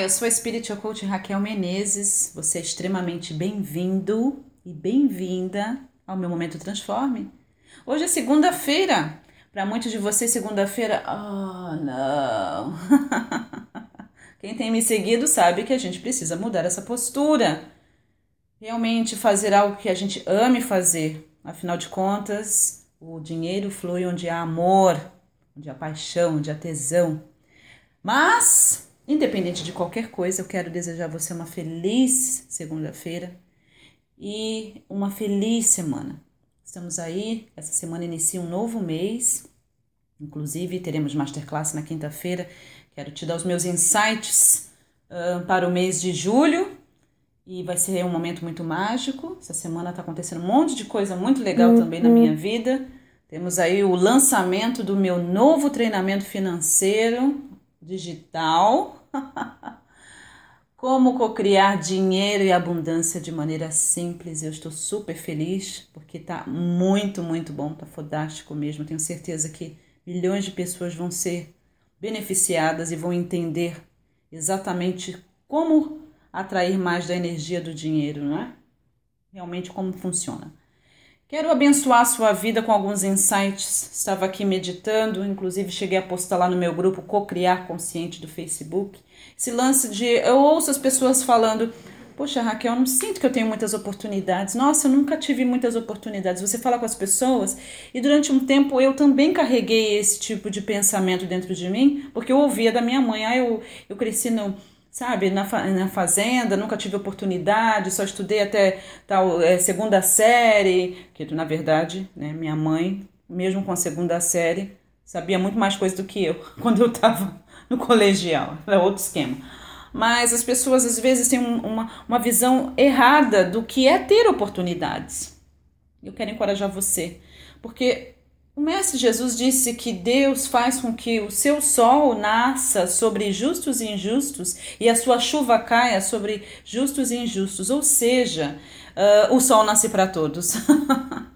Eu sou a Spiritual Coach Raquel Menezes. Você é extremamente bem-vindo e bem-vinda ao meu Momento Transforme. Hoje é segunda-feira. Para muitos de vocês, segunda-feira, oh não. Quem tem me seguido sabe que a gente precisa mudar essa postura. Realmente fazer algo que a gente ame fazer. Afinal de contas, o dinheiro flui onde há amor, onde há paixão, onde há tesão. Mas Independente de qualquer coisa, eu quero desejar a você uma feliz segunda-feira e uma feliz semana. Estamos aí, essa semana inicia um novo mês, inclusive teremos masterclass na quinta-feira. Quero te dar os meus insights uh, para o mês de julho e vai ser um momento muito mágico. Essa semana está acontecendo um monte de coisa muito legal uhum. também na minha vida. Temos aí o lançamento do meu novo treinamento financeiro digital Como cocriar dinheiro e abundância de maneira simples. Eu estou super feliz porque tá muito, muito bom, tá fodástico mesmo. Tenho certeza que milhões de pessoas vão ser beneficiadas e vão entender exatamente como atrair mais da energia do dinheiro, não é? Realmente como funciona. Quero abençoar a sua vida com alguns insights. Estava aqui meditando, inclusive cheguei a postar lá no meu grupo Cocriar Consciente do Facebook. Esse lance de eu ouço as pessoas falando: Poxa, Raquel, eu não sinto que eu tenho muitas oportunidades. Nossa, eu nunca tive muitas oportunidades. Você fala com as pessoas e durante um tempo eu também carreguei esse tipo de pensamento dentro de mim, porque eu ouvia da minha mãe: ah, eu, eu cresci no sabe, na, na fazenda, nunca tive oportunidade, só estudei até tal é, segunda série, que na verdade, né, minha mãe, mesmo com a segunda série, sabia muito mais coisa do que eu quando eu estava no colegial, era outro esquema. Mas as pessoas às vezes têm uma, uma visão errada do que é ter oportunidades. Eu quero encorajar você, porque o Mestre Jesus disse que Deus faz com que o seu sol nasça sobre justos e injustos e a sua chuva caia sobre justos e injustos, ou seja, uh, o sol nasce para todos.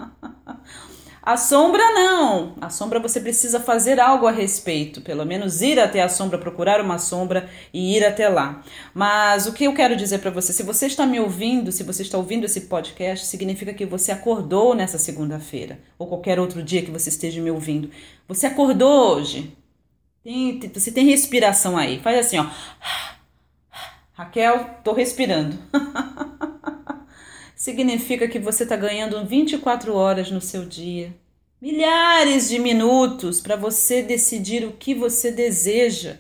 A sombra não. A sombra você precisa fazer algo a respeito, pelo menos ir até a sombra, procurar uma sombra e ir até lá. Mas o que eu quero dizer para você, se você está me ouvindo, se você está ouvindo esse podcast, significa que você acordou nessa segunda-feira ou qualquer outro dia que você esteja me ouvindo. Você acordou hoje. Tem, você tem respiração aí. Faz assim, ó. Raquel, tô respirando. significa que você está ganhando 24 horas no seu dia, milhares de minutos para você decidir o que você deseja.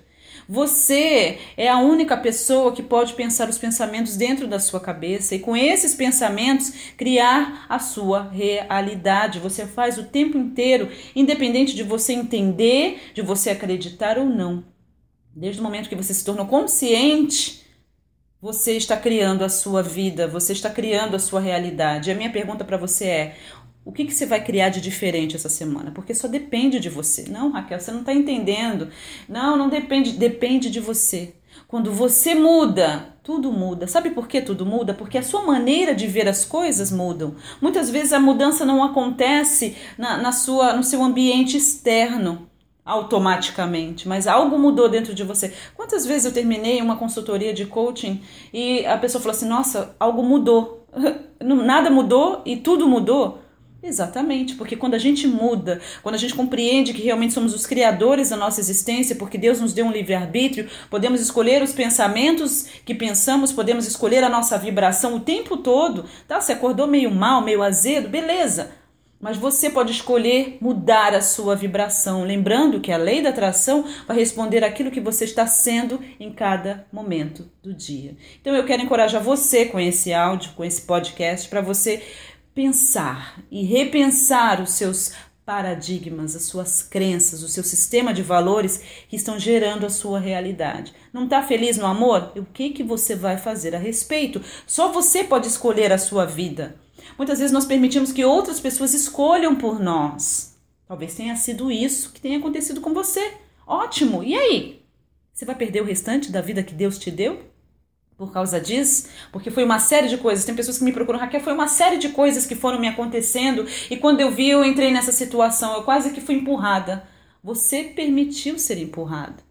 Você é a única pessoa que pode pensar os pensamentos dentro da sua cabeça e com esses pensamentos criar a sua realidade. Você faz o tempo inteiro, independente de você entender, de você acreditar ou não. Desde o momento que você se tornou consciente você está criando a sua vida, você está criando a sua realidade. A minha pergunta para você é: o que, que você vai criar de diferente essa semana? Porque só depende de você. Não, Raquel, você não está entendendo. Não, não depende, depende de você. Quando você muda, tudo muda. Sabe por que tudo muda? Porque a sua maneira de ver as coisas mudam. Muitas vezes a mudança não acontece na, na sua, no seu ambiente externo automaticamente, mas algo mudou dentro de você. Quantas vezes eu terminei uma consultoria de coaching e a pessoa falou assim: "Nossa, algo mudou". Nada mudou e tudo mudou? Exatamente, porque quando a gente muda, quando a gente compreende que realmente somos os criadores da nossa existência, porque Deus nos deu um livre-arbítrio, podemos escolher os pensamentos que pensamos, podemos escolher a nossa vibração o tempo todo. Tá? Você acordou meio mal, meio azedo, beleza mas você pode escolher mudar a sua vibração, lembrando que a lei da atração vai responder aquilo que você está sendo em cada momento do dia. Então eu quero encorajar você com esse áudio, com esse podcast, para você pensar e repensar os seus paradigmas, as suas crenças, o seu sistema de valores que estão gerando a sua realidade. Não está feliz no amor? O que que você vai fazer a respeito? Só você pode escolher a sua vida. Muitas vezes nós permitimos que outras pessoas escolham por nós. Talvez tenha sido isso que tenha acontecido com você. Ótimo! E aí? Você vai perder o restante da vida que Deus te deu? Por causa disso? Porque foi uma série de coisas. Tem pessoas que me procuram, Raquel, foi uma série de coisas que foram me acontecendo e quando eu vi, eu entrei nessa situação. Eu quase que fui empurrada. Você permitiu ser empurrada.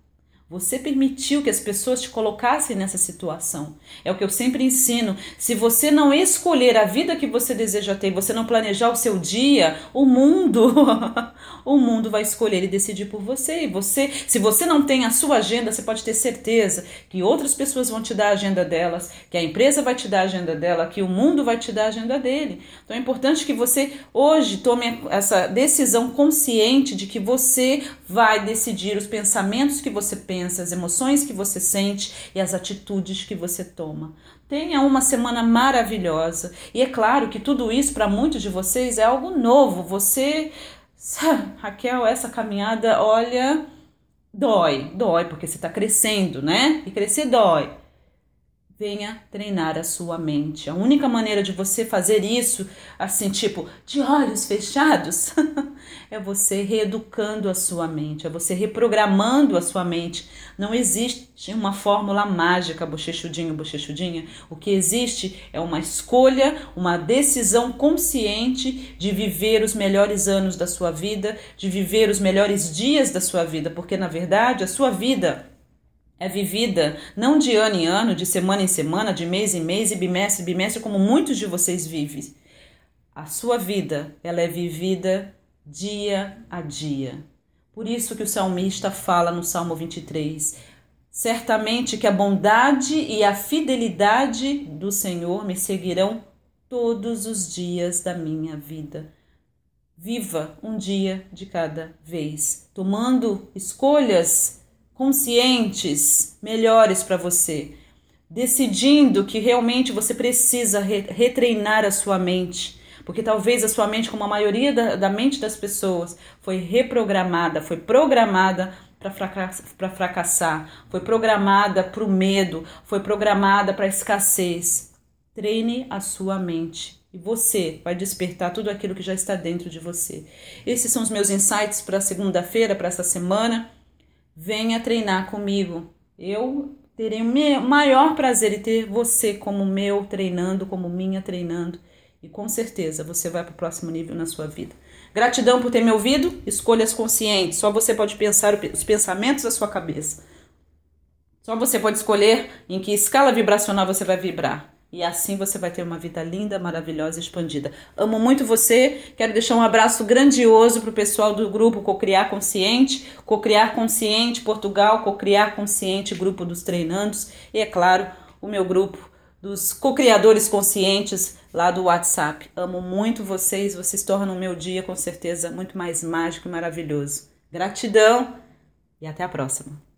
Você permitiu que as pessoas te colocassem nessa situação. É o que eu sempre ensino. Se você não escolher a vida que você deseja ter, você não planejar o seu dia, o mundo, o mundo vai escolher e decidir por você. E você, se você não tem a sua agenda, você pode ter certeza que outras pessoas vão te dar a agenda delas, que a empresa vai te dar a agenda dela, que o mundo vai te dar a agenda dele. Então é importante que você hoje tome essa decisão consciente de que você vai decidir os pensamentos que você pensa pensa, as emoções que você sente e as atitudes que você toma. Tenha uma semana maravilhosa. E é claro que tudo isso para muitos de vocês é algo novo. Você, Raquel, essa caminhada, olha, dói, dói porque você está crescendo, né? E crescer dói venha treinar a sua mente. A única maneira de você fazer isso, assim, tipo, de olhos fechados, é você reeducando a sua mente, é você reprogramando a sua mente. Não existe uma fórmula mágica, bochechudinho, bochechudinha. O que existe é uma escolha, uma decisão consciente de viver os melhores anos da sua vida, de viver os melhores dias da sua vida, porque na verdade a sua vida é vivida não de ano em ano, de semana em semana, de mês em mês e bimestre em bimestre, como muitos de vocês vivem. A sua vida, ela é vivida dia a dia. Por isso que o salmista fala no Salmo 23: Certamente que a bondade e a fidelidade do Senhor me seguirão todos os dias da minha vida. Viva um dia de cada vez, tomando escolhas conscientes, melhores para você, decidindo que realmente você precisa re retreinar a sua mente, porque talvez a sua mente, como a maioria da, da mente das pessoas, foi reprogramada, foi programada para fracass fracassar, foi programada para o medo, foi programada para a escassez. Treine a sua mente e você vai despertar tudo aquilo que já está dentro de você. Esses são os meus insights para segunda-feira, para essa semana venha treinar comigo. Eu terei o maior prazer em ter você como meu treinando, como minha treinando. E com certeza você vai para o próximo nível na sua vida. Gratidão por ter me ouvido. Escolhas conscientes. Só você pode pensar os pensamentos da sua cabeça. Só você pode escolher em que escala vibracional você vai vibrar. E assim você vai ter uma vida linda, maravilhosa e expandida. Amo muito você. Quero deixar um abraço grandioso para o pessoal do grupo Cocriar Consciente, Cocriar Consciente Portugal, Cocriar Consciente Grupo dos Treinandos e, é claro, o meu grupo dos cocriadores conscientes lá do WhatsApp. Amo muito vocês. Vocês tornam o meu dia com certeza muito mais mágico e maravilhoso. Gratidão e até a próxima.